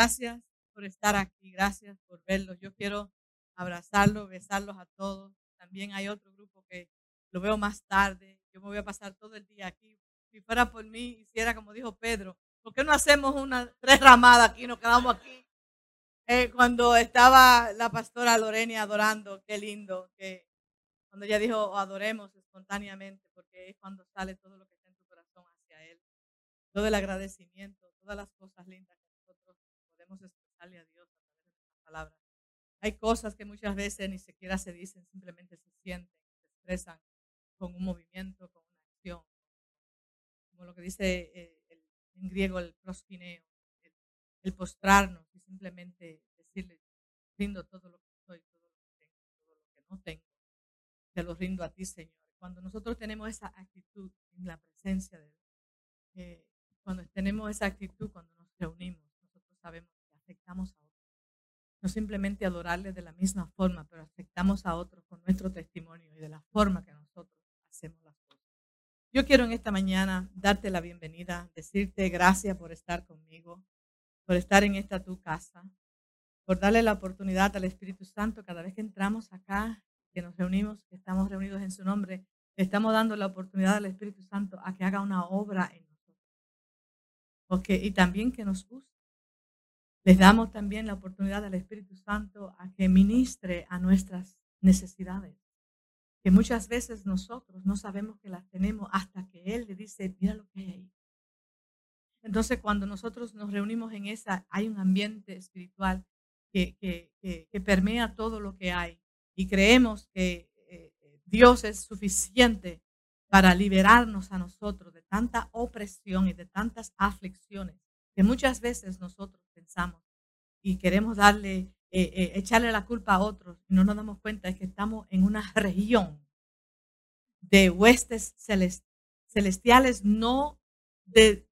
Gracias por estar aquí, gracias por verlos. Yo quiero abrazarlos, besarlos a todos. También hay otro grupo que lo veo más tarde. Yo me voy a pasar todo el día aquí. Si fuera por mí, hiciera como dijo Pedro, ¿por qué no hacemos una tres ramadas aquí, nos quedamos aquí? Eh, cuando estaba la pastora Lorena adorando, qué lindo, que cuando ella dijo adoremos espontáneamente, porque es cuando sale todo lo que está en tu corazón hacia Él, todo el agradecimiento, todas las cosas lindas podemos expresarle a Dios a través de nuestras palabras. Hay cosas que muchas veces ni siquiera se dicen, simplemente se sienten, se expresan con un movimiento, con una acción, como lo que dice eh, en griego el proskineo, el, postrarnos y simplemente decirle, rindo todo lo que soy, todo lo que tengo, todo lo que no tengo, te lo rindo a ti, Señor. Cuando nosotros tenemos esa actitud en la presencia de Dios, eh, cuando tenemos esa actitud, cuando nos reunimos, nosotros sabemos afectamos a otros. No simplemente adorarle de la misma forma, pero afectamos a otros con nuestro testimonio y de la forma que nosotros hacemos las cosas. Yo quiero en esta mañana darte la bienvenida, decirte gracias por estar conmigo, por estar en esta tu casa, por darle la oportunidad al Espíritu Santo cada vez que entramos acá, que nos reunimos, que estamos reunidos en su nombre, estamos dando la oportunidad al Espíritu Santo a que haga una obra en y también que nos use. Les damos también la oportunidad al Espíritu Santo a que ministre a nuestras necesidades, que muchas veces nosotros no sabemos que las tenemos hasta que Él le dice, mira lo que hay ahí. Entonces, cuando nosotros nos reunimos en esa, hay un ambiente espiritual que, que, que, permea todo lo que hay y creemos que eh, Dios es suficiente para liberarnos a nosotros de tanta opresión y de tantas aflicciones que muchas veces nosotros pensamos y queremos darle, eh, eh, echarle la culpa a otros y no nos damos cuenta de que estamos en una región de huestes celestiales, no de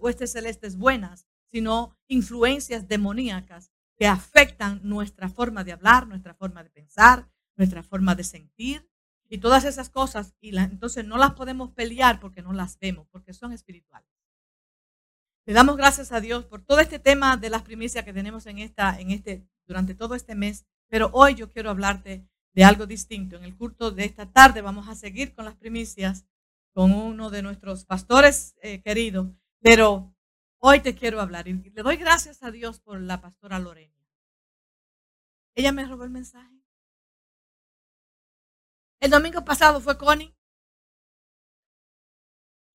huestes celestes buenas, sino influencias demoníacas que afectan nuestra forma de hablar, nuestra forma de pensar, nuestra forma de sentir, y todas esas cosas, y entonces no las podemos pelear porque no las vemos, porque son espirituales. Le damos gracias a Dios por todo este tema de las primicias que tenemos en esta, en este, durante todo este mes, pero hoy yo quiero hablarte de algo distinto. En el culto de esta tarde vamos a seguir con las primicias con uno de nuestros pastores eh, queridos, pero hoy te quiero hablar y le doy gracias a Dios por la pastora Lorena. Ella me robó el mensaje. El domingo pasado fue Connie.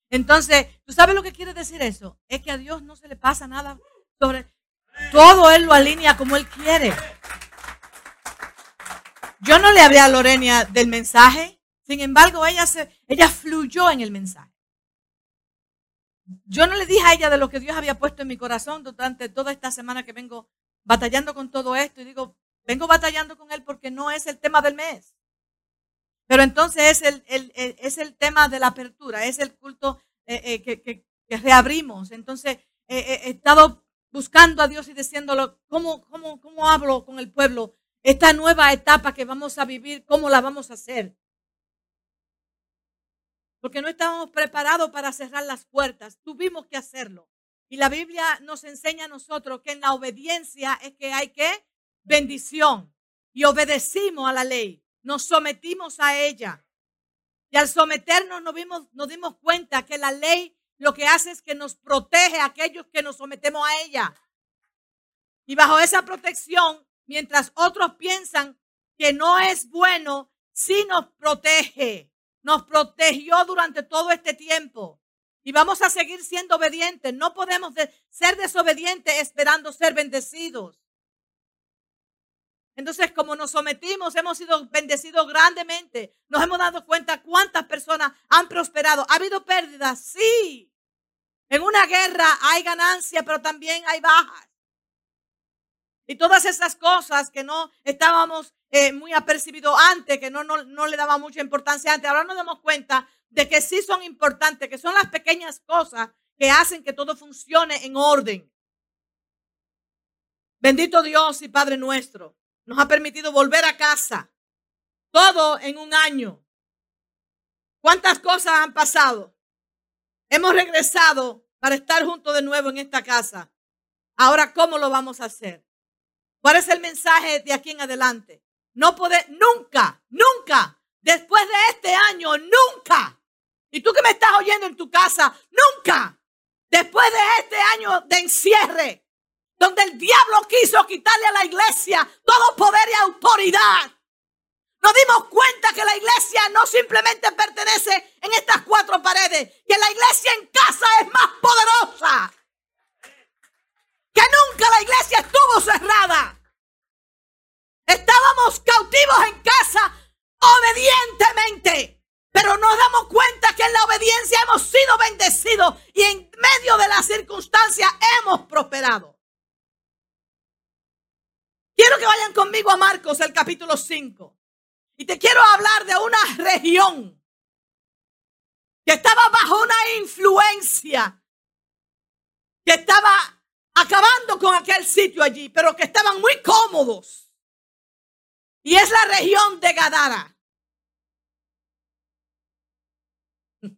Entonces, ¿tú sabes lo que quiere decir eso? Es que a Dios no se le pasa nada sobre todo Él lo alinea como Él quiere. Yo no le hablé a Lorena del mensaje, sin embargo, ella, se, ella fluyó en el mensaje. Yo no le dije a ella de lo que Dios había puesto en mi corazón durante toda esta semana que vengo batallando con todo esto y digo, vengo batallando con Él porque no es el tema del mes. Pero entonces es el, es el tema de la apertura, es el culto eh, eh, que, que, reabrimos. Entonces he estado buscando a Dios y diciéndolo, ¿cómo, cómo, ¿cómo hablo con el pueblo? Esta nueva etapa que vamos a vivir, ¿cómo la vamos a hacer? Porque no estábamos preparados para cerrar las puertas, tuvimos que hacerlo. Y la Biblia nos enseña a nosotros que en la obediencia es que hay que bendición. Y obedecimos a la ley nos sometimos a ella. Y al someternos nos, vimos, nos dimos cuenta que la ley lo que hace es que nos protege a aquellos que nos sometemos a ella. Y bajo esa protección, mientras otros piensan que no es bueno, sí nos protege. Nos protegió durante todo este tiempo. Y vamos a seguir siendo obedientes. No podemos ser desobedientes esperando ser bendecidos. Entonces, como nos sometimos, hemos sido bendecidos grandemente. Nos hemos dado cuenta cuántas personas han prosperado. ¿Ha habido pérdidas? Sí. En una guerra hay ganancia, pero también hay bajas. Y todas esas cosas que no estábamos eh, muy apercibidos antes, que no, no, no le daba mucha importancia antes, ahora nos damos cuenta de que sí son importantes, que son las pequeñas cosas que hacen que todo funcione en orden. Bendito Dios y Padre nuestro nos ha permitido volver a casa. Todo en un año. ¿Cuántas cosas han pasado? Hemos regresado para estar juntos de nuevo en esta casa. Ahora, ¿cómo lo vamos a hacer? ¿Cuál es el mensaje de aquí en adelante? No poder, nunca, nunca, después de este año, nunca. Y tú que me estás oyendo en tu casa, nunca, después de este año de encierre, donde el diablo quiso quitarle a la iglesia todo poder y autoridad. Nos dimos cuenta que la iglesia no simplemente pertenece en estas cuatro paredes, que la iglesia en casa es más poderosa. Que nunca la iglesia estuvo cerrada. Estábamos cautivos en casa obedientemente. Pero nos damos cuenta que en la obediencia hemos sido bendecidos y en medio de las circunstancias hemos prosperado. Quiero que vayan conmigo a Marcos, el capítulo 5. Y te quiero hablar de una región que estaba bajo una influencia, que estaba acabando con aquel sitio allí, pero que estaban muy cómodos. Y es la región de Gadara.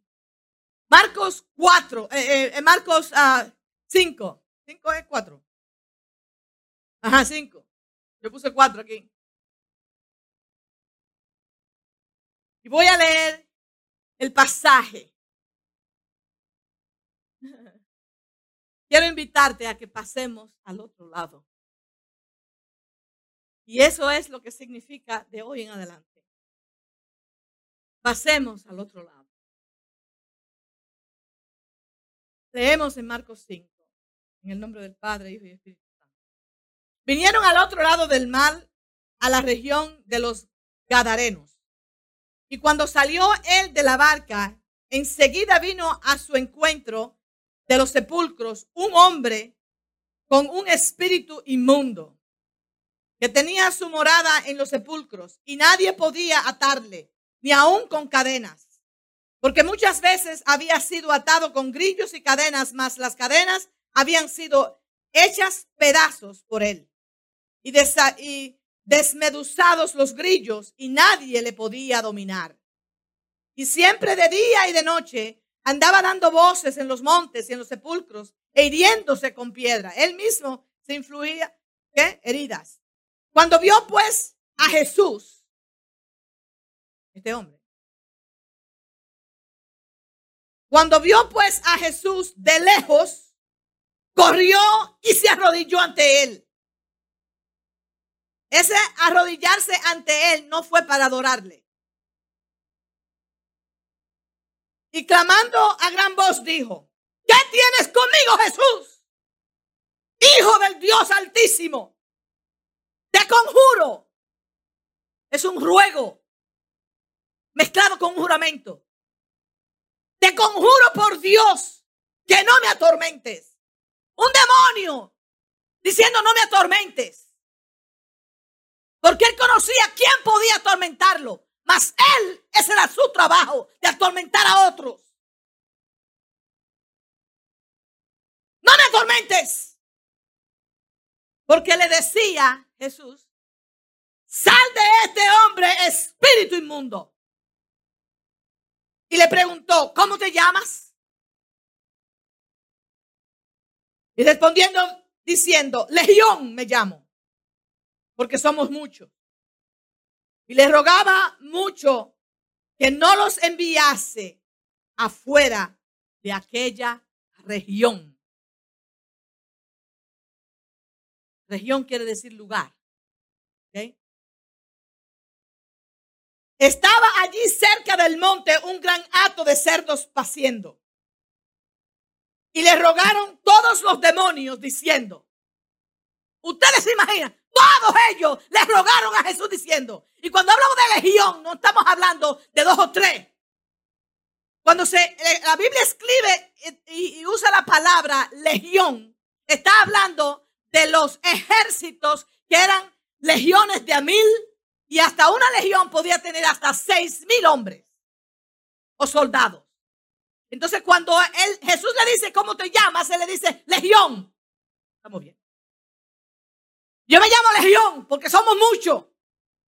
Marcos 4, eh, eh, eh, Marcos 5. 5 es 4. Ajá, 5. Yo puse 4 aquí. Y voy a leer el pasaje. Quiero invitarte a que pasemos al otro lado. Y eso es lo que significa de hoy en adelante. Pasemos al otro lado. Leemos en Marcos 5, en el nombre del Padre, Hijo y Espíritu. Vinieron al otro lado del mar, a la región de los Gadarenos. Y cuando salió él de la barca, enseguida vino a su encuentro de los sepulcros un hombre con un espíritu inmundo que tenía su morada en los sepulcros y nadie podía atarle, ni aun con cadenas, porque muchas veces había sido atado con grillos y cadenas, mas las cadenas habían sido hechas pedazos por él y, desmeduzados los grillos y nadie le podía dominar. Y siempre de día y de noche andaba dando voces en los montes y en los sepulcros e hiriéndose con piedra. Él mismo se influía, ¿qué? Heridas. Cuando vio pues a Jesús, este hombre, cuando vio pues a Jesús de lejos, corrió y se arrodilló ante él. Ese arrodillarse ante él no fue para adorarle. Y clamando a gran voz dijo, ¿qué tienes conmigo Jesús? Hijo del Dios altísimo. Te conjuro. Es un ruego mezclado con un juramento. Te conjuro por Dios que no me atormentes. Un demonio diciendo no me atormentes. Porque él conocía quién podía atormentarlo. Mas él, ese era su trabajo, de atormentar a otros. No me atormentes. Porque le decía Jesús, sal de este hombre espíritu inmundo. Y le preguntó, ¿cómo te llamas? Y respondiendo, diciendo, Legión me llamo, porque somos muchos. Y le rogaba mucho que no los enviase afuera de aquella región. Región quiere decir lugar. Estaba allí cerca del monte un gran hato de cerdos paciendo. Y le rogaron todos los demonios diciendo, ustedes se imaginan, todos ellos le rogaron a Jesús diciendo, y cuando hablamos de legión, no estamos hablando de dos o tres. Cuando se, eh, la Biblia escribe y, usa la palabra legión, está hablando de los ejércitos que eran legiones de a mil y hasta una legión podía tener hasta seis mil hombres o soldados. Entonces cuando él, Jesús le dice, ¿cómo te llamas? Él le dice, legión. Estamos bien. Yo me llamo legión porque somos muchos.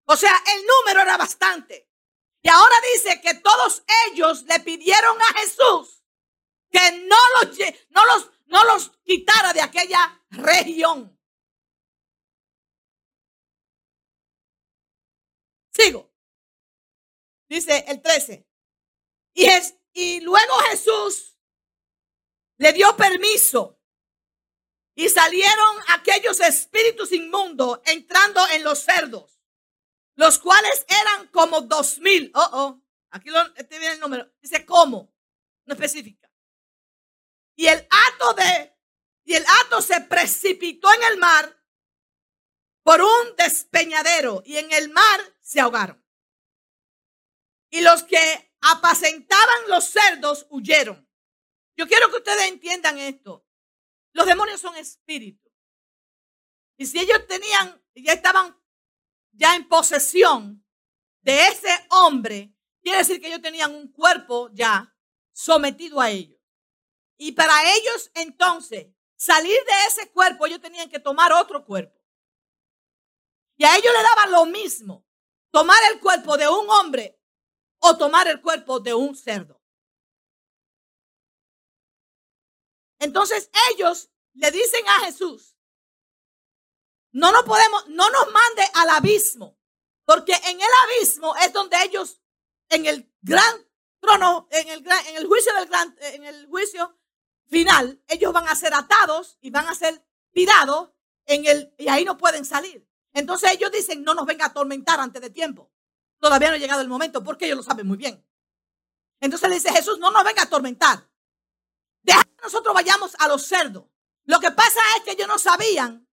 O sea, el número era bastante. Y ahora dice que todos ellos le pidieron a Jesús que no los, no los, no los quitara de aquella región. Sigo. Dice el 13. Y, es, y luego Jesús le dio permiso y salieron aquellos espíritus inmundos entrando en los cerdos, los cuales eran como dos mil. Oh, oh, aquí este viene el número. Dice cómo, no especifica. Y el acto de, y el acto se precipitó en el mar por un despeñadero y en el mar se ahogaron. Y los que apacentaban los cerdos huyeron. Yo quiero que ustedes entiendan esto. Los demonios son espíritus. Y si ellos tenían, ya estaban ya en posesión de ese hombre, quiere decir que ellos tenían un cuerpo ya sometido a ellos. Y para ellos entonces salir de ese cuerpo, ellos tenían que tomar otro cuerpo. Y a ellos le daba lo mismo tomar el cuerpo de un hombre o tomar el cuerpo de un cerdo. Entonces ellos le dicen a Jesús, no nos podemos, no nos mande al abismo, porque en el abismo es donde ellos, en el gran trono, en el, en el juicio del gran, en el juicio final, ellos van a ser atados y van a ser tirados en el, y ahí no pueden salir. Entonces ellos dicen, no nos venga a atormentar antes de tiempo. Todavía no ha llegado el momento porque ellos lo saben muy bien. Entonces le dice Jesús, no nos venga a atormentar. Deja que nosotros vayamos a los cerdos. Lo que pasa es que ellos no sabían,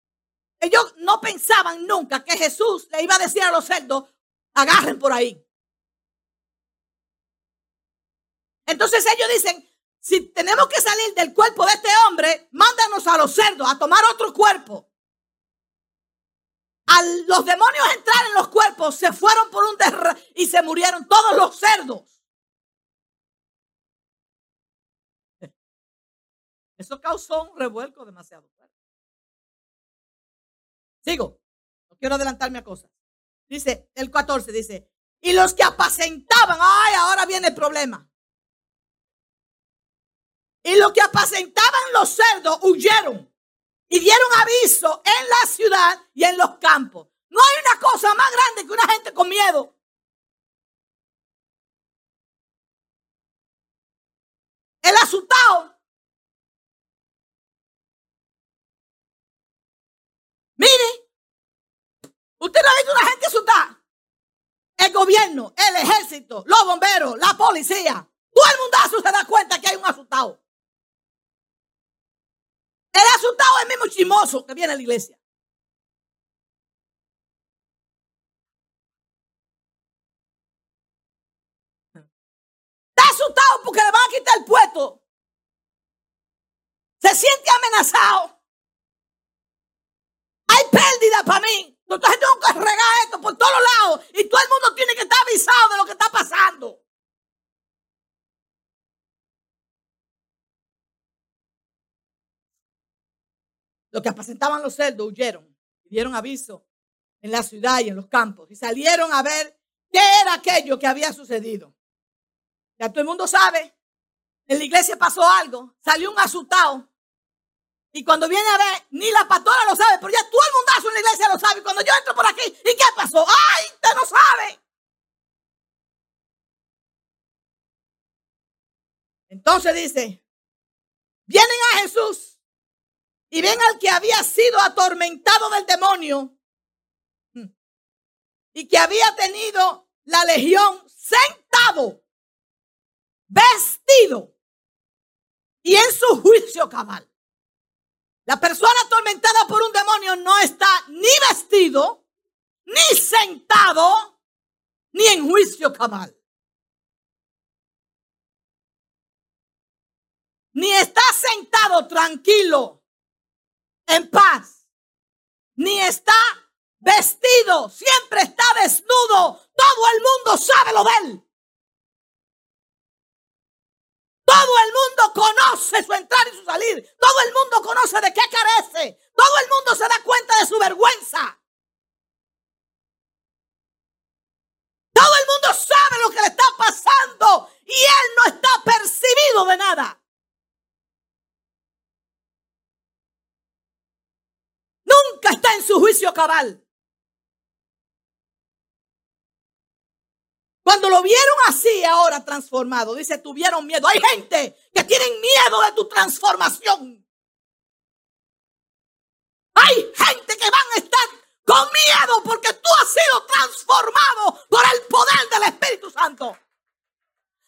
ellos no pensaban nunca que Jesús le iba a decir a los cerdos, agarren por ahí. Entonces ellos dicen, si tenemos que salir del cuerpo de este hombre, mándanos a los cerdos a tomar otro cuerpo al los demonios entrar en los cuerpos, se fueron por un derra y se murieron todos los cerdos. Eso causó un revuelco demasiado fuerte. Sigo, no quiero adelantarme a cosas. Dice, el 14 dice, y los que apacentaban, ay, ahora viene el problema. Y los que apacentaban los cerdos huyeron y dieron aviso en la ciudad y en los campos. No hay una cosa más grande que una gente con miedo. El asustado. Mire, usted no ha visto una gente asustada. El gobierno, el ejército, los bomberos, la policía. Todo el mundo se da cuenta que hay un asustado. El asustado es el mismo chimoso que viene a la iglesia. Está asustado porque le van a quitar el puesto. Se siente amenazado. Pérdida para mí. Entonces tengo que regar esto por todos lados. Y todo el mundo tiene que estar avisado de lo que está pasando. Los que apacentaban los cerdos huyeron dieron aviso en la ciudad y en los campos y salieron a ver qué era aquello que había sucedido. Ya todo el mundo sabe, en la iglesia pasó algo, salió un asustado. Y cuando viene a ver, ni la pastora lo sabe, pero ya todo el mundazo en la iglesia lo sabe. Y cuando yo entro por aquí, ¿y qué pasó? ¡Ay, usted no sabe! Entonces dice, vienen a Jesús y ven al que había sido atormentado del demonio y que había tenido la legión sentado, vestido y en su juicio cabal. La persona atormentada por un demonio no está ni vestido, ni sentado, ni en juicio cabal. Ni está sentado tranquilo en paz, ni está vestido, siempre está desnudo. Todo el mundo sabe lo de él. Todo el mundo conoce su entrar y su salir. Todo el mundo conoce de qué carece. Todo el mundo se da cuenta de su vergüenza. Todo el mundo sabe lo que le está pasando y él no está percibido de nada. Nunca está en su juicio cabal. Cuando lo vieron así ahora transformado, dice, tuvieron miedo. Hay gente que tienen miedo de tu transformación. Hay gente que van a estar con miedo porque tú has sido transformado por el poder del Espíritu Santo.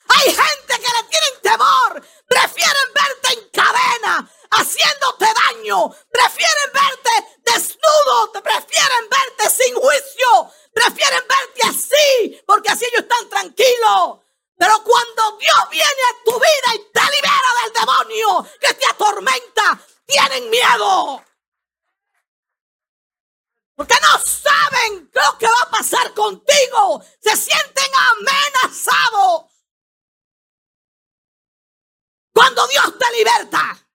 Hay gente que le tienen temor, prefieren verte en cadena, haciéndote daño, prefieren verte desnudo, prefieren verte sin juicio, prefieren verte así, porque así ellos están tranquilos. Pero cuando Dios viene a tu vida y te libera del demonio que te atormenta, tienen miedo. Porque no saben lo que va a pasar contigo. Se sienten amenazados. Cuando Dios te liberta.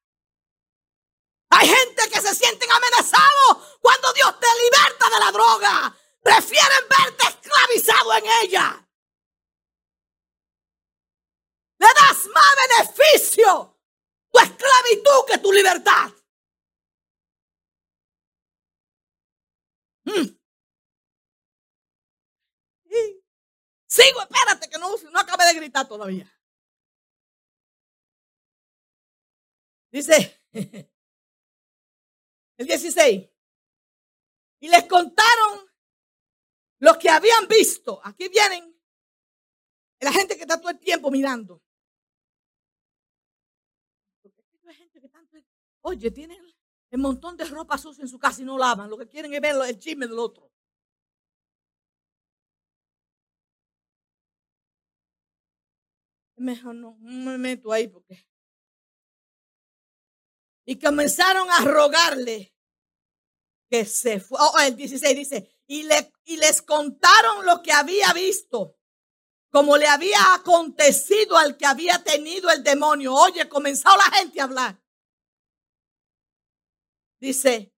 Hay gente que se sienten amenazados cuando Dios te liberta de la droga. Prefieren verte esclavizado en ella. Le das más beneficio tu esclavitud que tu libertad. Mm. Sigo, espérate, que no, no acabé de gritar todavía. Dice el 16. Y les contaron los que habían visto. Aquí vienen la gente que está todo el tiempo mirando. Oye, tienen el montón de ropa sucia en su casa y no lavan. Lo que quieren es ver el chisme del otro. Mejor no, me meto ahí porque. Y comenzaron a rogarle que se fue. Oh, el 16 dice, y, le, y les contaron lo que había visto, como le había acontecido al que había tenido el demonio. Oye, comenzó la gente a hablar. Dice,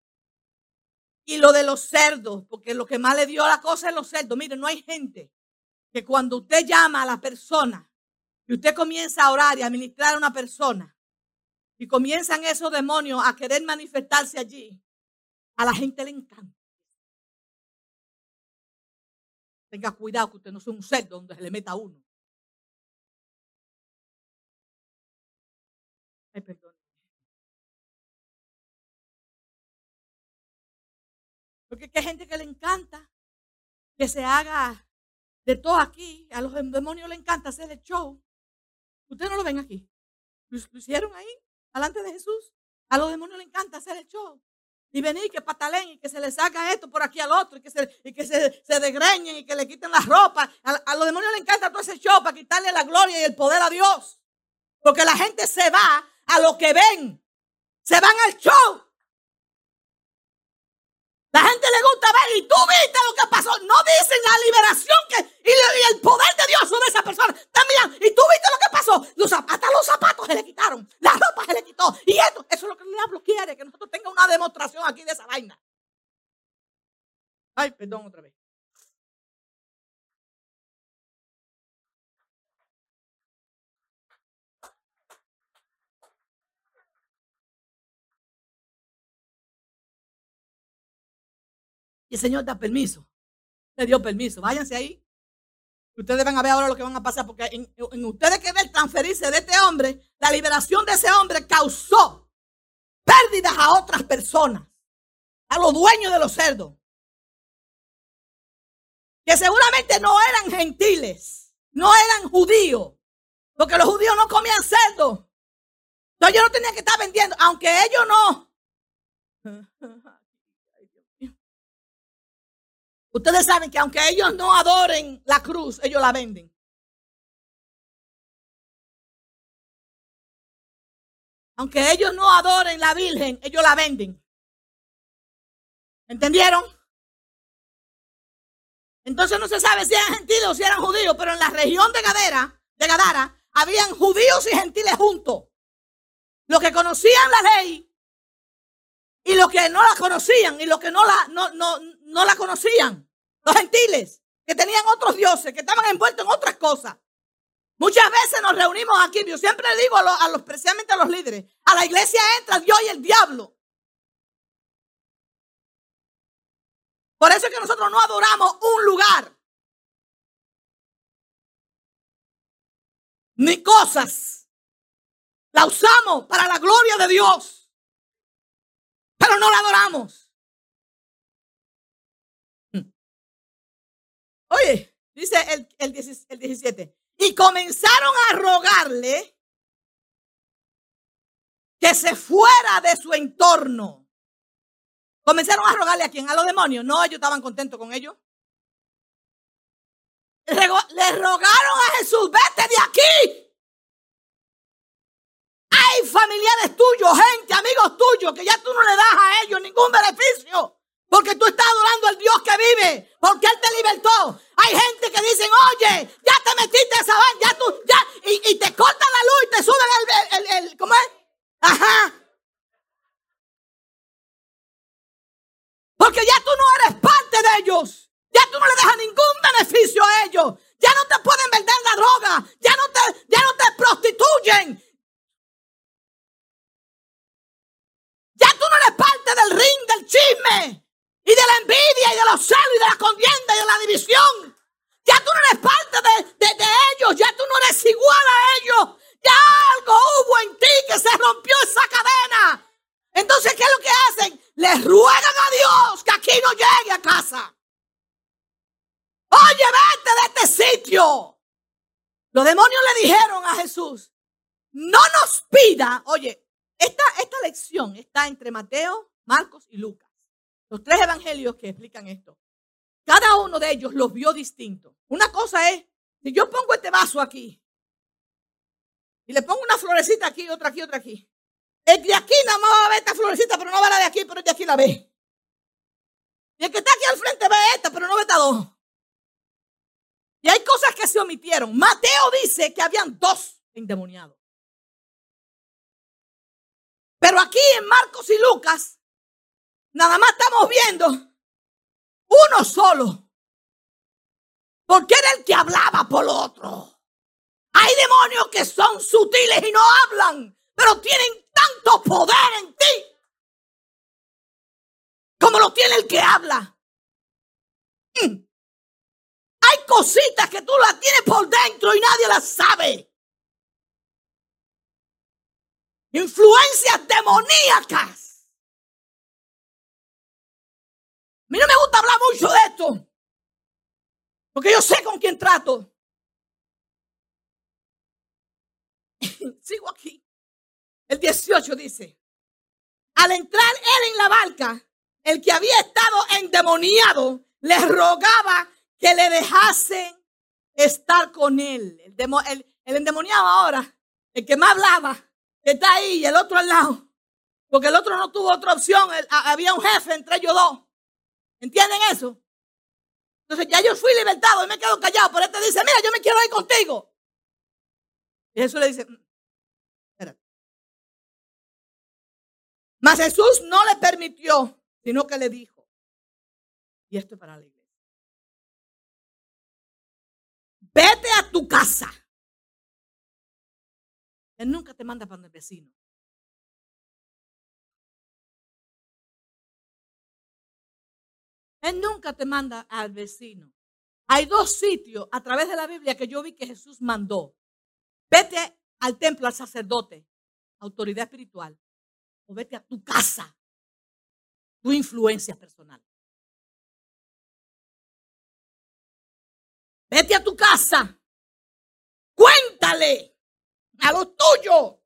y lo de los cerdos, porque lo que más le dio la cosa es los cerdos. Mire, no hay gente que cuando usted llama a la persona y usted comienza a orar y a ministrar a una persona y comienzan esos demonios a querer manifestarse allí, a la gente le encanta. Tenga cuidado que usted no sea un cerdo donde se le meta uno. Ay, perdón. Porque hay gente que le encanta que se haga de todo aquí. A los demonios le encanta hacer el show. Ustedes no lo ven aquí. Lo, hicieron ahí, delante de Jesús. A los demonios le encanta hacer el show. Y venir que patalen y que se le saca esto por aquí al otro y que se, y que se, se y que le quiten la ropa. A, a, los demonios le encanta todo ese show para quitarle la gloria y el poder a Dios. Porque la gente se va a lo que ven. Se van al show. La gente le gusta ver y tú viste lo que pasó. No dicen la liberación que, y, el poder de Dios sobre esa persona. También, y tú viste lo que pasó. Los, hasta los zapatos se le quitaron. La ropa se le quitó. Y esto, eso es lo que el diablo quiere, que nosotros tengamos una demostración aquí de esa vaina. Ay, perdón otra vez. El Señor da permiso. Le dio permiso. Váyanse ahí. Ustedes van a ver ahora lo que van a pasar, porque en, ustedes que ver transferirse de este hombre, la liberación de ese hombre causó pérdidas a otras personas, a los dueños de los cerdos, que seguramente no eran gentiles, no eran judíos, porque los judíos no comían cerdo. Entonces yo no tenía que estar vendiendo, aunque ellos no. Ustedes saben que aunque ellos no adoren la cruz, ellos la venden. Aunque ellos no adoren la Virgen, ellos la venden. ¿Entendieron? Entonces no se sabe si eran gentiles o si eran judíos, pero en la región de Gadara, de Gadara, habían judíos y gentiles juntos. Los que conocían la ley y los que no la conocían y los que no la, no, no, no la conocían. Los gentiles que tenían otros dioses, que estaban envueltos en otras cosas. Muchas veces nos reunimos aquí. Yo siempre digo a los, a los, especialmente a los líderes, a la iglesia entra Dios y el diablo. Por eso es que nosotros no adoramos un lugar. Ni cosas. La usamos para la gloria de Dios. Pero no la adoramos. Oye, dice el, el 17. Y comenzaron a rogarle que se fuera de su entorno. Comenzaron a rogarle a quién? A los demonios. No, ellos estaban contentos con ellos. Le rogaron a Jesús, vete de aquí. Hay familiares tuyos, gente, amigos tuyos, que ya tú no le das a ellos ningún beneficio. Porque tú estás adorando al Dios que vive. Porque Él te libertó. Hay gente que dicen, oye, ya te metiste a esa ya tú, ya, y, te cortan la luz y te suben el, el, el, ¿cómo es? Ajá. Porque ya tú no eres parte de ellos. Ya tú no le dejas ningún beneficio a ellos. Ya no te pueden vender la droga. Ya no te, ya no te prostituyen. Ya tú no eres parte del ring, del chisme. Y de la envidia y de los celos y de la contienda y de la división. Ya tú no eres parte de, de ellos. Ya tú no eres igual a ellos. Ya algo hubo en ti que se rompió esa cadena. Entonces, ¿qué es lo que hacen? Le ruegan a Dios que aquí no llegue a casa. Oye, vete de este sitio. Los demonios le dijeron a Jesús, no nos pida, oye, esta, esta lección está entre Mateo, Marcos y Lucas. Los tres evangelios que explican esto. Cada uno de ellos los vio distinto. Una cosa es, si yo pongo este vaso aquí y le pongo una florecita aquí, otra aquí, otra aquí. El de aquí nada más va a ver esta florecita, pero no va la de aquí, pero el de aquí la ve. Y el que está aquí al frente ve esta, pero no ve esta dos. Y hay cosas que se omitieron. Mateo dice que habían dos endemoniados. Pero aquí en Marcos y Lucas, nada más estamos viendo uno solo. Porque era el que hablaba por otro. Hay demonios que son sutiles y no hablan, pero tienen tanto poder en ti como lo tiene el que habla. Mm. Hay cositas que tú las tienes por dentro y nadie las sabe. Influencias demoníacas. Mí no me gusta hablar mucho de esto. Porque yo sé con quién trato. Sigo aquí. El 18 dice, al entrar él en la barca, el que había estado endemoniado le rogaba que le dejasen estar con él. El, endemoniado ahora, el que más hablaba, está ahí y el otro al lado. Porque el otro no tuvo otra opción. había un jefe entre ellos dos. ¿Entienden eso? Entonces ya yo fui libertado y me quedo callado. Pero este dice, mira, yo me quiero ir contigo. Y Jesús le dice, mm, espérate. Mas Jesús no le permitió, sino que le dijo, y esto es para la iglesia. Vete a tu casa. Él nunca te manda para el vecino. Él nunca te manda al vecino. Hay dos sitios a través de la Biblia que yo vi que Jesús mandó. Vete al templo, al sacerdote, autoridad espiritual, o vete a tu casa, tu influencia personal. Vete a tu casa. Cuéntale a los tuyos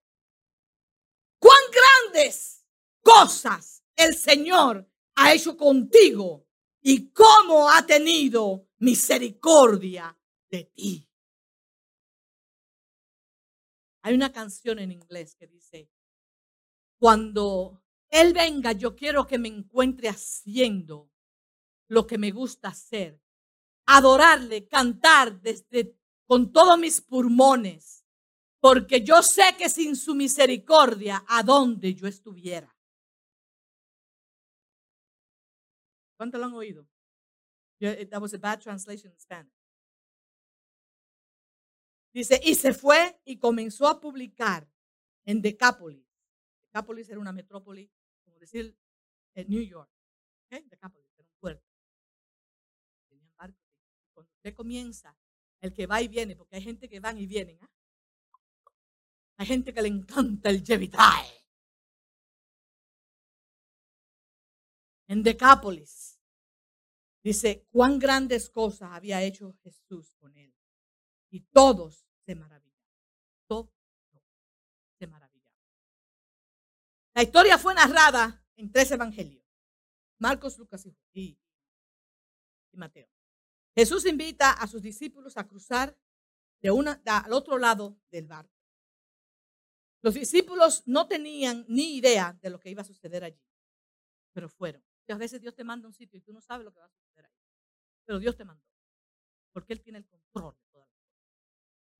cuán grandes cosas el Señor ha hecho contigo y cómo ha tenido misericordia de ti. Hay una canción en inglés que dice, cuando Él venga, yo quiero que me encuentre haciendo lo que me gusta hacer adorarle, cantar desde con todos mis pulmones, porque yo sé que sin su misericordia, a donde yo estuviera. ¿Cuánto lo han oído? Eh, that was a bad translation in Spanish. Dice, y se fue y comenzó a publicar en Decápolis. Decápolis era una metrópoli, como decir, en New York. Okay? Decápolis era un puerto usted comienza, el que va y viene, porque hay gente que van y vienen. ¿ah? Hay gente que le encanta el Jevitai. En Decápolis dice cuán grandes cosas había hecho Jesús con él. Y todos se maravillaron. Todos se maravillaron. La historia fue narrada en tres evangelios. Marcos, Lucas y, Mateo. Jesús invita a sus discípulos a cruzar de una, al otro lado del barco. Los discípulos no tenían ni idea de lo que iba a suceder allí, pero fueron. A veces Dios te manda a un sitio y tú no sabes lo que va a suceder ahí, pero Dios te mandó, porque Él tiene el control.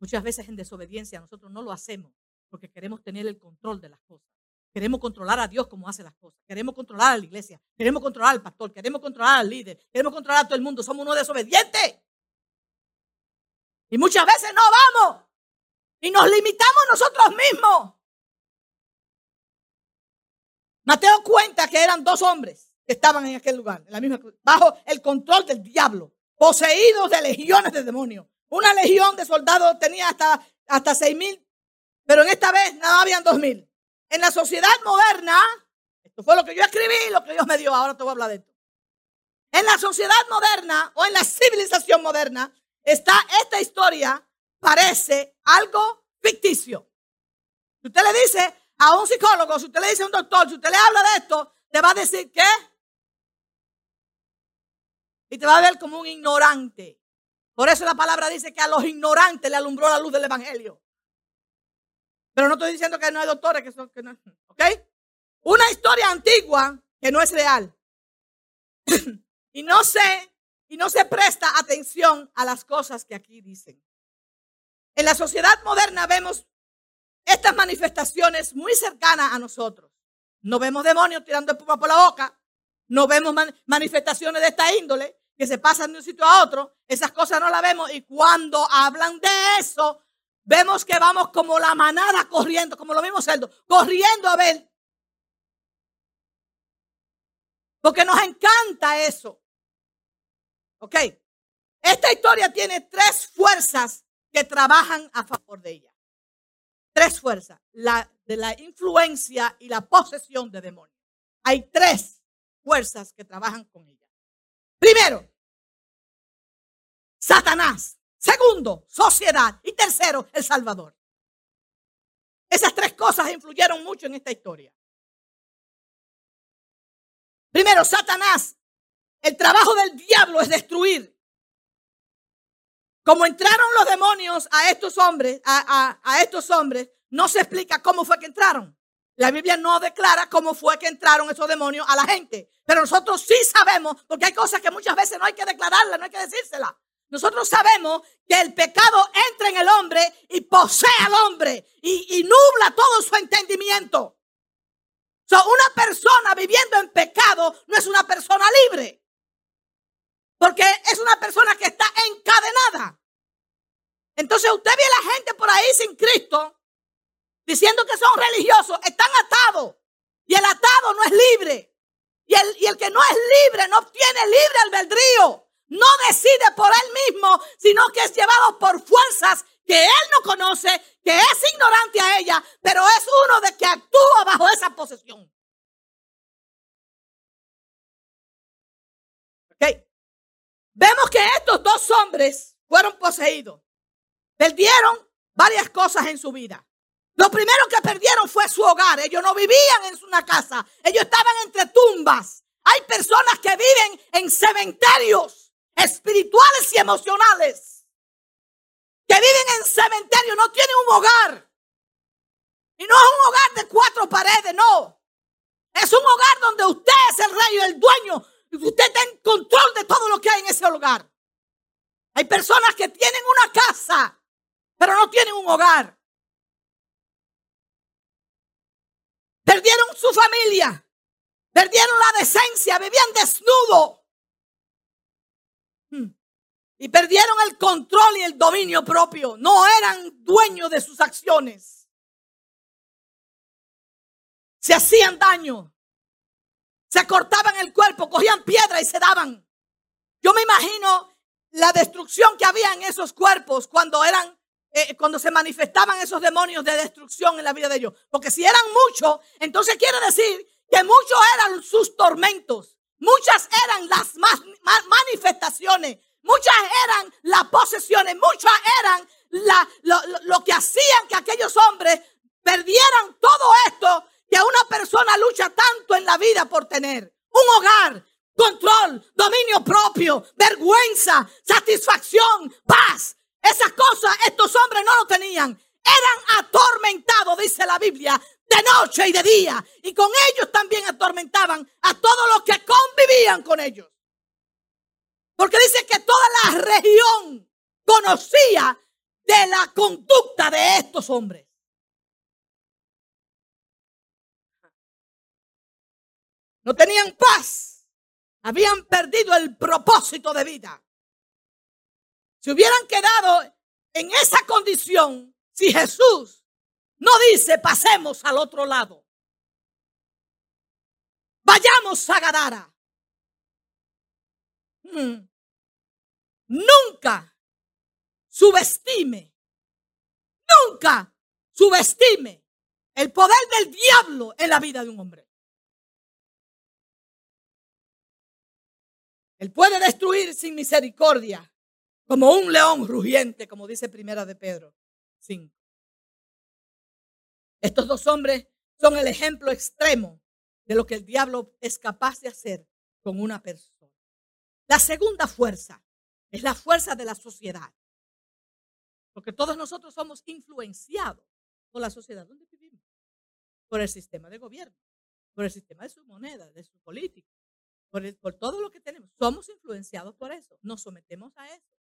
Muchas veces en desobediencia nosotros no lo hacemos porque queremos tener el control de las cosas. Queremos controlar a Dios como hace las cosas. Queremos controlar a la iglesia. Queremos controlar al pastor. Queremos controlar al líder. Queremos controlar a todo el mundo. Somos unos desobedientes. Y muchas veces no vamos. Y nos limitamos nosotros mismos. Mateo cuenta que eran dos hombres que estaban en aquel lugar, en la misma, bajo el control del diablo, poseídos de legiones de demonios. Una legión de soldados tenía hasta, hasta seis mil, pero en esta vez no habían dos mil. En la sociedad moderna, esto fue lo que yo escribí, lo que Dios me dio, ahora te voy a hablar de esto. En la sociedad moderna o en la civilización moderna, está esta historia, parece algo ficticio. Si usted le dice a un psicólogo, si usted le dice a un doctor, si usted le habla de esto, te va a decir ¿qué? Y te va a ver como un ignorante. Por eso la palabra dice que a los ignorantes le alumbró la luz del Evangelio. Pero no estoy diciendo que no hay doctores que son, que ¿ok? Una historia antigua que no es real. y no sé, y no se presta atención a las cosas que aquí dicen. En la sociedad moderna vemos estas manifestaciones muy cercanas a nosotros. No vemos demonios tirando espuma por la boca. No vemos manifestaciones de esta índole que se pasan de un sitio a otro. Esas cosas no las vemos. Y cuando hablan de eso, vemos que vamos como la manada corriendo, como los mismos cerdos, corriendo a ver. Porque nos encanta eso. ¿Ok? Esta historia tiene tres fuerzas que trabajan a favor de ella. Tres fuerzas. La de la influencia y la posesión de demonios. Hay tres fuerzas que trabajan con ella. Primero, Satanás. Segundo, sociedad. Y tercero, el Salvador. Esas tres cosas influyeron mucho en esta historia. Primero, Satanás. El trabajo del diablo es destruir. Como entraron los demonios a estos hombres, a, estos hombres, no se explica cómo fue que entraron. La Biblia no declara cómo fue que entraron esos demonios a la gente. Pero nosotros sí sabemos, porque hay cosas que muchas veces no hay que declararlas, no hay que decírselas. Nosotros sabemos que el pecado entra en el hombre y posee al hombre y, nubla todo su entendimiento. una persona viviendo en pecado no es una persona libre. Porque es una persona que está encadenada. Entonces usted ve a la gente por ahí sin Cristo diciendo que son religiosos, están atados. Y el atado no es libre. Y el, y el que no es libre no tiene libre albedrío no decide por él mismo, sino que es llevado por fuerzas que él no conoce, que es ignorante a ella, pero es uno de que actúa bajo esa posesión. Ok. Vemos que estos dos hombres fueron poseídos. Perdieron varias cosas en su vida. Lo primero que perdieron fue su hogar. Ellos no vivían en una casa. Ellos estaban entre tumbas. Hay personas que viven en cementerios espirituales y emocionales que viven en cementerio, no tienen un hogar. Y no es un hogar de cuatro paredes, no. Es un hogar donde usted es el rey, el dueño, y usted está en control de todo lo que hay en ese hogar. Hay personas que tienen una casa, pero no tienen un hogar. Perdieron su familia, perdieron la decencia, vivían desnudos. Hmm. Y perdieron el control y el dominio propio. No eran dueños de sus acciones. Se hacían daño. Se cortaban el cuerpo, cogían piedra y se daban. Yo me imagino la destrucción que había en esos cuerpos cuando eran, eh, cuando se manifestaban esos demonios de destrucción en la vida de ellos. Porque si eran muchos, entonces quiere decir que muchos eran sus tormentos, muchas eran las manifestaciones, muchas eran las posesiones, muchas eran lo, que hacían que aquellos hombres perdieran todo esto que una persona lucha tanto en la vida por tener. Un hogar, control, dominio propio, vergüenza, satisfacción, paz. Esas cosas estos hombres no lo tenían. Eran atormentados, dice la Biblia, de noche y de día. Y con ellos también atormentaban a todos los que convivían con ellos. Porque dice que toda la región conocía de la conducta de estos hombres. No tenían paz. Habían perdido el propósito de vida. Si hubieran quedado en esa condición, si Jesús no dice pasemos al otro lado, vayamos a Gadara. Hmm. Nunca subestime, nunca subestime el poder del diablo en la vida de un hombre. Él puede destruir sin misericordia, como un león rugiente, como dice Primera de Pedro 5. Estos dos hombres son el ejemplo extremo de lo que el diablo es capaz de hacer con una persona. La segunda fuerza es la fuerza de la sociedad. Porque todos nosotros somos influenciados por la sociedad donde vivimos, por el sistema de gobierno, por el sistema de su moneda, de su política, por, por todo lo que tenemos. Somos influenciados por eso, nos sometemos a eso.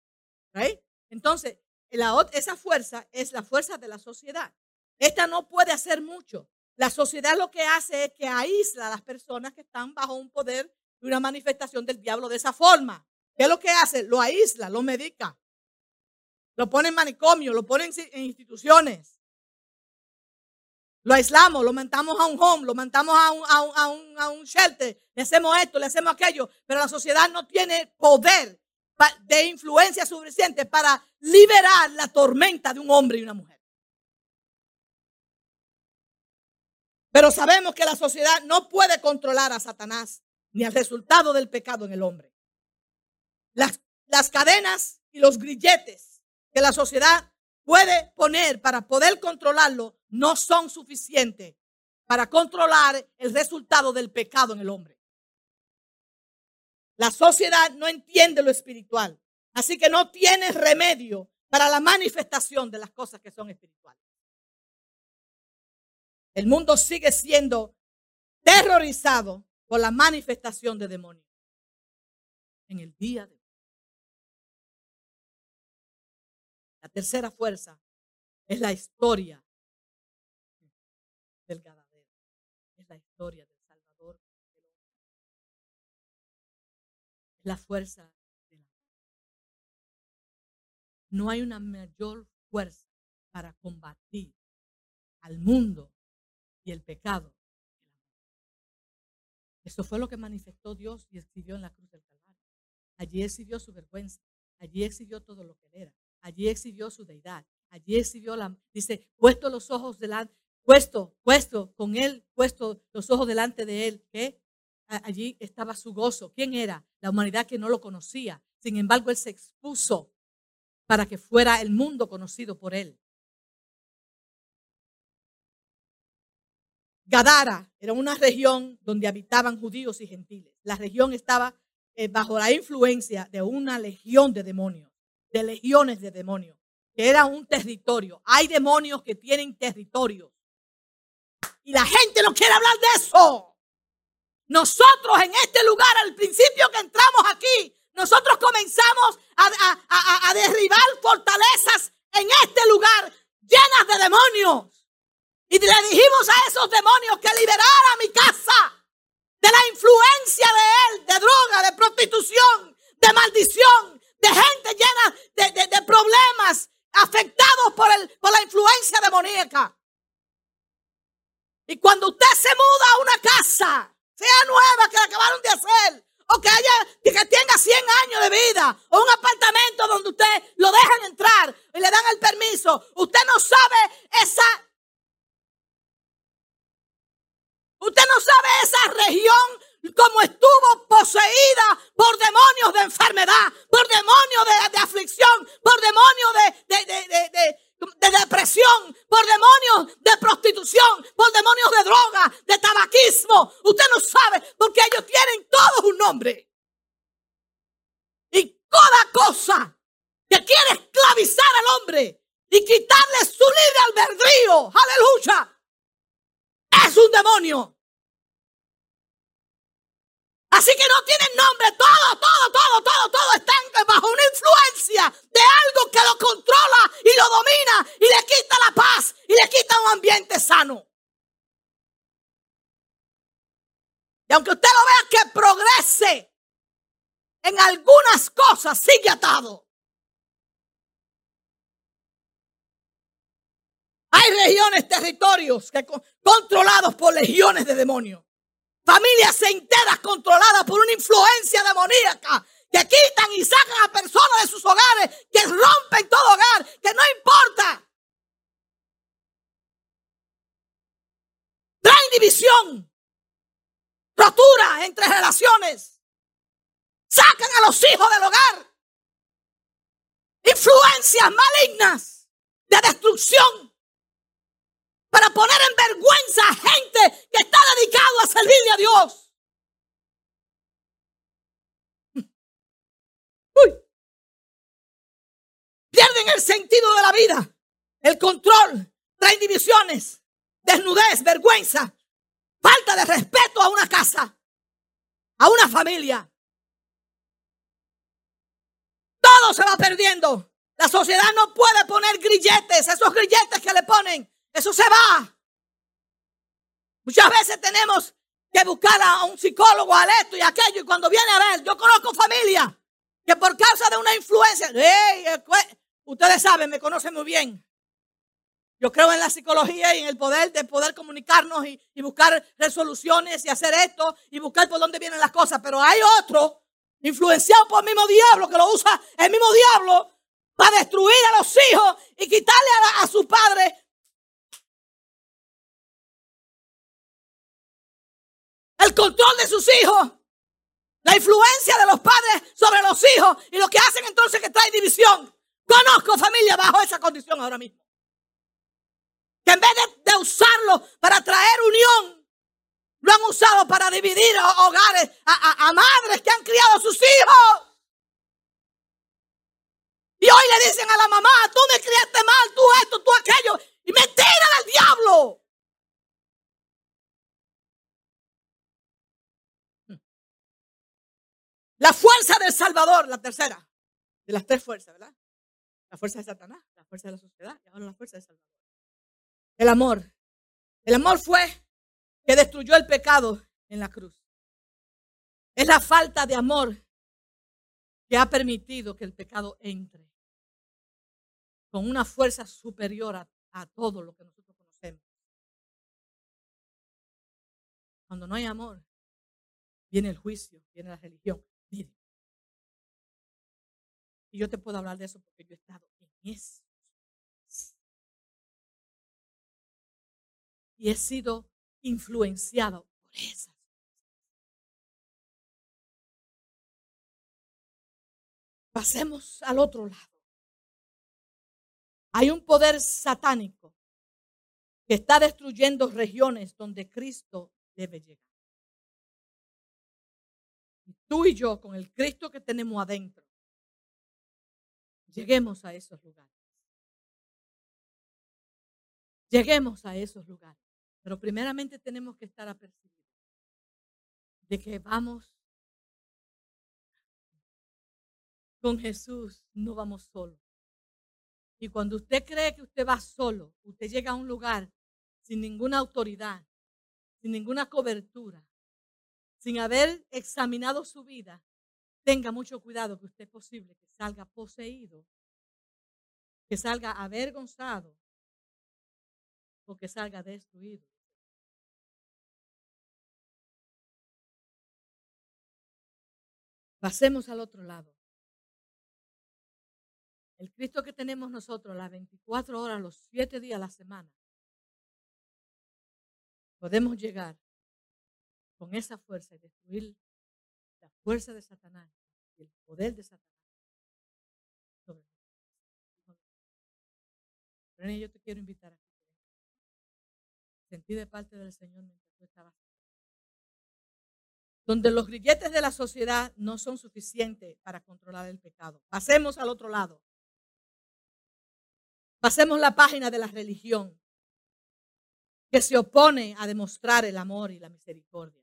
Entonces, la, esa fuerza es la fuerza de la sociedad. Esta no puede hacer mucho. La sociedad lo que hace es que aísla a las personas que están bajo un poder de una manifestación del diablo de esa forma. ¿Qué es lo que hace? Lo aísla, lo medica, lo pone en manicomio, lo pone en instituciones. Lo aislamos, lo mandamos a un home, lo mandamos a un, a, un, a un shelter, le hacemos esto, le hacemos aquello, pero la sociedad no tiene poder de influencia suficiente para liberar la tormenta de un hombre y una mujer. Pero sabemos que la sociedad no puede controlar a Satanás ni el resultado del pecado en el hombre. Las, las cadenas y los grilletes que la sociedad puede poner para poder controlarlo no son suficientes para controlar el resultado del pecado en el hombre. La sociedad no entiende lo espiritual, así que no tiene remedio para la manifestación de las cosas que son espirituales. El mundo sigue siendo terrorizado por la manifestación de demonios en el día de La tercera fuerza es la historia del ganadero. Es la historia del la fuerza No hay una mayor fuerza para combatir al mundo y el pecado. Eso fue lo que manifestó Dios y escribió en la cruz del Calvario. Allí exhibió su vergüenza. Allí exhibió todo lo que era. Allí exhibió su deidad. Allí exhibió la, dice, puesto los ojos delante, puesto, puesto con él, puesto los ojos delante de él, que allí estaba su gozo. ¿Quién era? La humanidad que no lo conocía. Sin embargo, él se expuso para que fuera el mundo conocido por él. Gadara era una región donde habitaban judíos y gentiles. La región estaba eh, bajo la influencia de una legión de demonios de legiones de demonios, que era un territorio. Hay demonios que tienen territorio. Y la gente no quiere hablar de eso. Nosotros en este lugar, al principio que entramos aquí, nosotros comenzamos a, derribar fortalezas en este lugar llenas de demonios. Y le dijimos a esos demonios que liberara mi casa de la influencia de él, de droga, de prostitución, de maldición, de gente llena de, problemas, afectados por la influencia demoníaca. Y cuando usted se muda a una casa, sea nueva que la acabaron de hacer, o que haya, que tenga 100 años de vida, o un apartamento donde usted lo dejan entrar y le dan el permiso, usted no sabe esa Usted no sabe esa región como estuvo poseída por demonios de enfermedad, por demonios de, aflicción, por demonios de, de depresión, por demonios de prostitución, por demonios de droga, de tabaquismo. Usted no sabe porque ellos tienen todos un nombre. Y toda cosa que quiere esclavizar al hombre y quitarle su libre albedrío, aleluya, es un demonio. Así que no tienen nombre. Todo, todo, todo, todo, todo están bajo una influencia de algo que lo controla y lo domina y le quita la paz y le quita un ambiente sano. Y aunque usted lo vea que progrese en algunas cosas, sigue atado. Hay regiones, territorios que controlados por legiones de demonios. Familias enteras controladas por una influencia demoníaca que quitan y sacan a personas de sus hogares, que rompen todo hogar, que no importa. Traen división, rotura entre relaciones, sacan a los hijos del hogar, influencias malignas de destrucción para poner en vergüenza a gente que está dedicado a servirle a Dios. Pierden el sentido de la vida, el control, traen divisiones, desnudez, vergüenza, falta de respeto a una casa, a una familia. Todo se va perdiendo. La sociedad no puede poner grilletes, esos grilletes que le ponen eso se va. Muchas veces tenemos que buscar a un psicólogo, a esto y aquello. Y cuando viene a ver, yo conozco familia que por causa de una influencia, ustedes saben, me conocen muy bien. Yo creo en la psicología y en el poder de poder comunicarnos y, buscar resoluciones y hacer esto y buscar por dónde vienen las cosas. Pero hay otro influenciado por el mismo diablo que lo usa el mismo diablo para destruir a los hijos y quitarle a su padre el control de sus hijos, la influencia de los padres sobre los hijos y lo que hacen entonces que trae división. Conozco familia bajo esa condición ahora mismo. Que en vez de, usarlo para traer unión, lo han usado para dividir hogares a, madres que han criado a sus hijos. Y hoy le dicen a la mamá, tú me criaste mal, tú esto, tú aquello. Y me tiran al diablo. La fuerza del Salvador, la tercera de las tres fuerzas, ¿verdad? La fuerza de Satanás, la fuerza de la sociedad y ahora la fuerza del Salvador. El amor. El amor fue que destruyó el pecado en la cruz. Es la falta de amor que ha permitido que el pecado entre con una fuerza superior a, todo lo que nosotros conocemos. Cuando no hay amor, viene el juicio, viene la religión. Y yo te puedo hablar de eso porque yo he estado en eso. Y he sido influenciado por esas. Pasemos al otro lado. Hay un poder satánico que está destruyendo regiones donde Cristo debe llegar tú y yo, con el Cristo que tenemos adentro, lleguemos a esos lugares. Lleguemos a esos lugares. Pero primeramente tenemos que estar apercibidos de que vamos con Jesús, no vamos solos. Y cuando usted cree que usted va solo, usted llega a un lugar sin ninguna autoridad, sin ninguna cobertura, sin haber examinado su vida, tenga mucho cuidado que usted es posible que salga poseído, que salga avergonzado o que salga destruido. Pasemos al otro lado. El Cristo que tenemos nosotros las 24 horas, los 7 días la semana, podemos llegar con esa fuerza y destruir la fuerza de Satanás y el poder de Satanás. Pero yo te quiero invitar a que sentí de parte del Señor mientras tú estabas. Donde los grilletes de la sociedad no son suficientes para controlar el pecado. Pasemos al otro lado. Pasemos la página de la religión que se opone a demostrar el amor y la misericordia.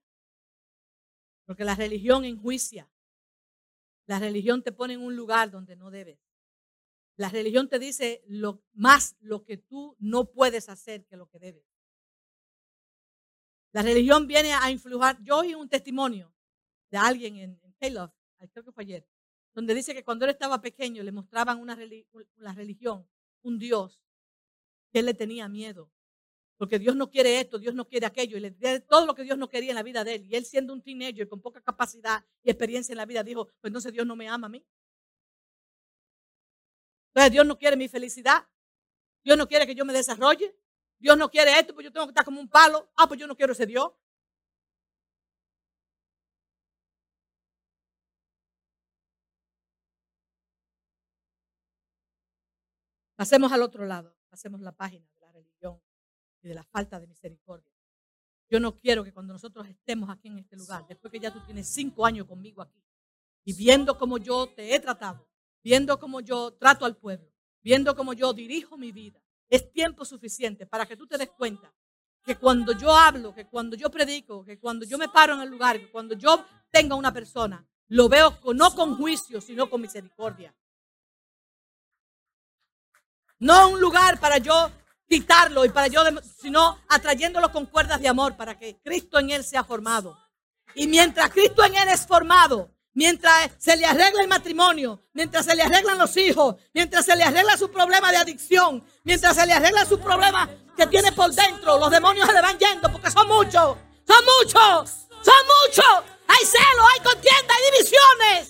Porque la religión enjuicia. La religión te pone en un lugar donde no debes. La religión te dice lo, más lo que tú no puedes hacer que lo que debes. La religión viene a influir. Yo oí un testimonio de alguien en, en creo que fue ayer, donde dice que cuando él estaba pequeño le mostraban una, una religión, un Dios, que él le tenía miedo. Porque Dios no quiere esto, Dios no quiere aquello. Y le dio todo lo que Dios no quería en la vida de él. Y él siendo un teenager con poca capacidad y experiencia en la vida, dijo, pues entonces Dios no me ama a mí. Entonces Dios no quiere mi felicidad. Dios no quiere que yo me desarrolle. Dios no quiere esto, pues yo tengo que estar como un palo. Ah, pues yo no quiero ese Dios. Pasemos al otro lado, pasemos la página de la religión y de la falta de misericordia. Yo no quiero que cuando nosotros estemos aquí en este lugar, después que ya tú tienes cinco años conmigo aquí, y viendo cómo yo te he tratado, viendo cómo yo trato al pueblo, viendo cómo yo dirijo mi vida, es tiempo suficiente para que tú te des cuenta que cuando yo hablo, que cuando yo predico, que cuando yo me paro en el lugar, que cuando yo tenga una persona, lo veo no con juicio, sino con misericordia. No un lugar para yo quitarlo y para yo, sino atrayéndolo con cuerdas de amor para que Cristo en él sea formado. Y mientras Cristo en él es formado, mientras se le arregla el matrimonio, mientras se le arreglan los hijos, mientras se le arregla su problema de adicción, mientras se le arregla su problema que tiene por dentro, los demonios se le van yendo porque son muchos, son muchos, son muchos. Hay celos, hay contienda, hay divisiones.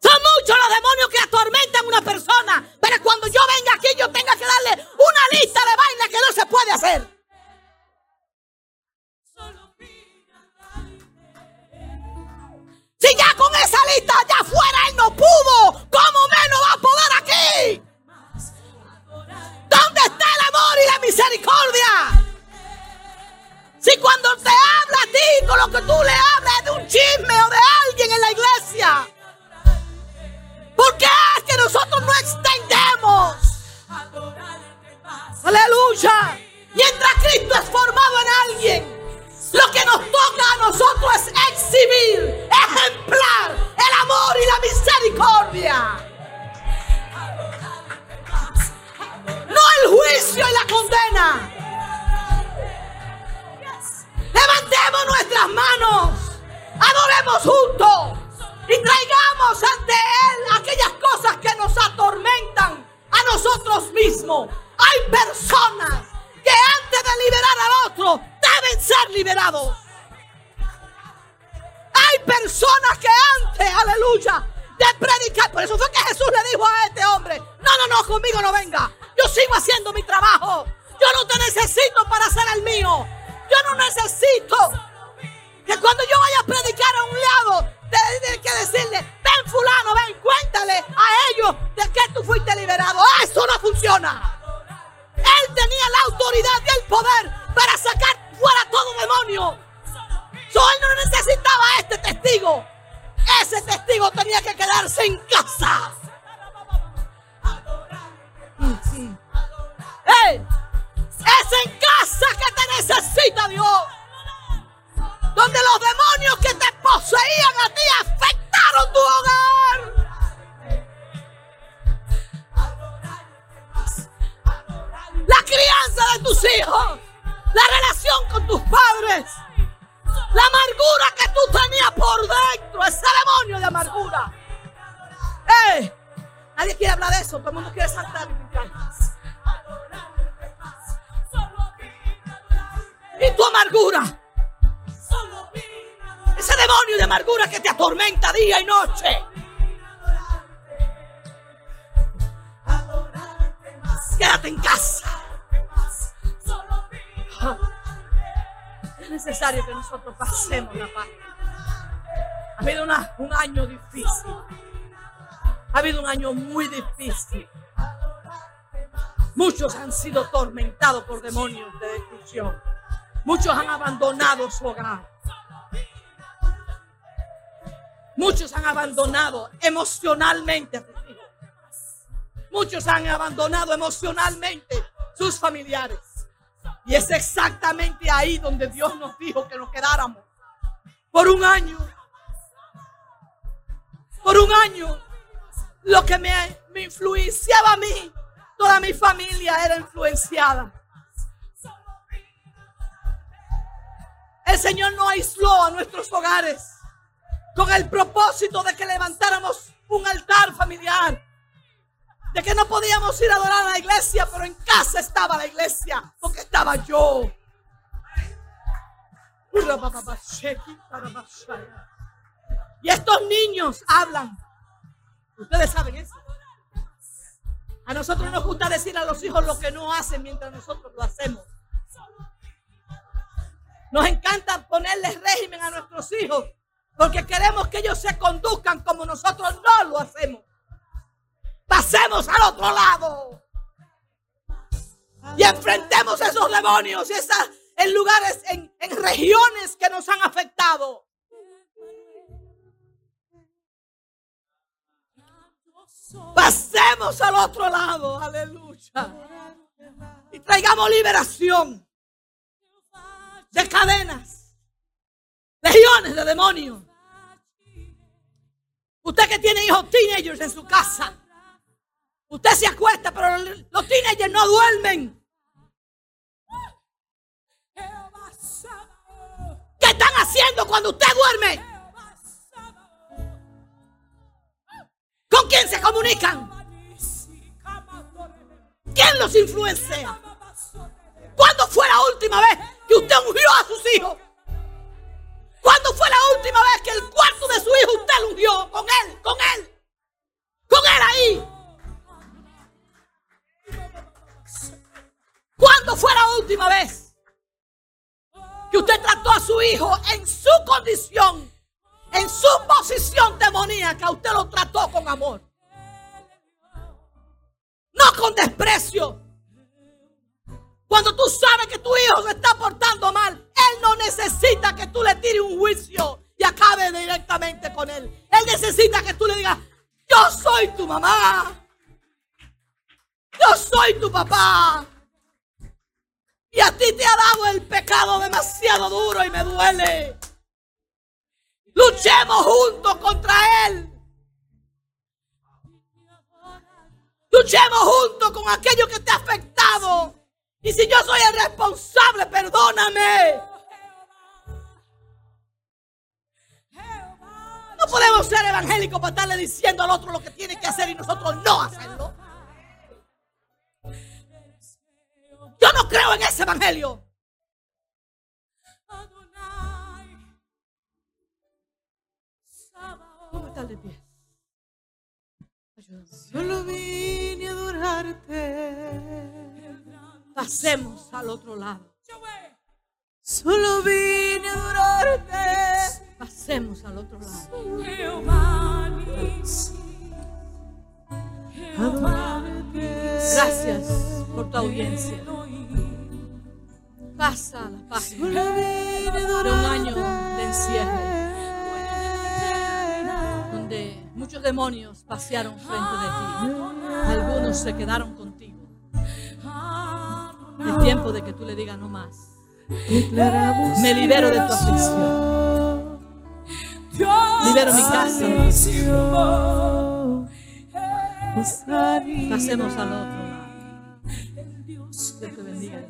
Son muchos los demonios que atormentan a una persona. Pero cuando yo venga aquí, yo tenga que darle una lista de bailes que no se puede hacer. Si ya con esa lista allá afuera él no pudo, ¿cómo menos va a poder aquí? ¿Dónde está el amor y la misericordia? Si cuando te habla a ti con lo que tú le hablas es de un chisme o de alguien en la iglesia. ¿Por qué es que nosotros no extendemos? Aleluya. Mientras Cristo es formado en alguien. Lo que nos toca a nosotros es exhibir, ejemplar el amor y la misericordia. No el juicio y la condena. Levantemos nuestras manos. Adoremos juntos. Y traigamos ante Él aquellas cosas que nos atormentan a nosotros mismos. Hay personas que antes de liberar al otro deben ser liberados. Hay personas que antes, aleluya, de predicar. Por eso fue que Jesús le dijo a este hombre, no, no, no, conmigo no venga. Yo sigo haciendo mi trabajo. Yo no te necesito para hacer el mío. Yo no necesito que cuando yo vaya a predicar a un lado, tiene que decirle, ven fulano, ven, cuéntale a ellos de que tú fuiste liberado. Eso no funciona. Él tenía la autoridad y el poder para sacar fuera todo demonio. So, no necesitaba a este testigo. Ese testigo tenía que quedarse en casa. Es en casa que te necesita Dios. Donde los demonios que te poseían a ti afectaron tu hogar. la crianza de tus hijos, la relación con tus padres, la amargura que tú tenías por dentro, ese demonio de amargura. ¡Eh! Nadie quiere hablar de eso, todo el mundo quiere saltar y. Y tu amargura, ese demonio de amargura que te atormenta día y noche. Quédate en casa. Es necesario que nosotros pasemos la paz. Ha habido un año difícil. Ha habido un año muy difícil. Muchos han sido tormentados por demonios de destrucción. Muchos han abandonado su hogar. Muchos han abandonado emocionalmente a sus hijos. Muchos han abandonado emocionalmente sus familiares. Y es exactamente ahí donde Dios nos dijo que nos quedáramos. Por un año. Por un año. Lo que me, influenciaba a mí. Toda mi familia era influenciada. El Señor no aisló a nuestros hogares con el propósito de que levantáramos un altar familiar. De que no podíamos ir a adorar a la iglesia, pero en casa estaba la iglesia, porque estaba yo. Y estos niños hablan. Ustedes saben eso. A nosotros nos gusta decir a los hijos lo que no hacen mientras nosotros lo hacemos. Nos encanta ponerles régimen a nuestros hijos porque queremos que ellos se conduzcan como nosotros no lo hacemos. Pasemos al otro lado y enfrentemos esos demonios y esas en lugares, en, en regiones que nos han afectado. Pasemos al otro lado, aleluya. Y traigamos liberación de cadenas, legiones de demonios. Usted que tiene hijos teenagers en su casa, usted se acuesta, pero los teenagers no duermen. ¿Qué están haciendo cuando usted duerme? ¿Con quién se comunican? ¿Quién los influencia? ¿Cuándo fue la última vez que usted ungió a sus hijos? ¿Cuándo fue la última vez que el cuarto de su hijo usted lo ungió? Con él, con él, con él ahí. ¿Cuándo fue la última vez que usted trató a su hijo en su condición, en su posición demoníaca? Usted lo trató con amor, no con desprecio. Cuando tú sabes que tu hijo se está portando mal, él no necesita que tú le tires un juicio y acabe directamente con él. Él necesita que tú le digas, yo soy tu mamá. Yo soy tu papá. Y a ti te ha dado el pecado demasiado duro y me duele. Luchemos juntos contra él. Luchemos juntos con aquello que te ha afectado. Y si yo soy el responsable, perdóname. No podemos ser evangélicos para estarle diciendo al otro lo que tiene que hacer y nosotros no hacerlo. Yo no creo en ese evangelio. ¿Cómo está de pie? Solo vine a adorarte. Pasemos al otro lado. Solo vine a adorarte. Pasemos al otro lado. Adorarte. Gracias por tu audiencia. Pasa la página de un año de encierro donde muchos demonios pasearon frente de ti. Algunos se quedaron contigo. Es tiempo de que tú le digas no más. Me libero de tu aflicción. Libero mi casa. Pasemos al otro lado. Dios te bendiga.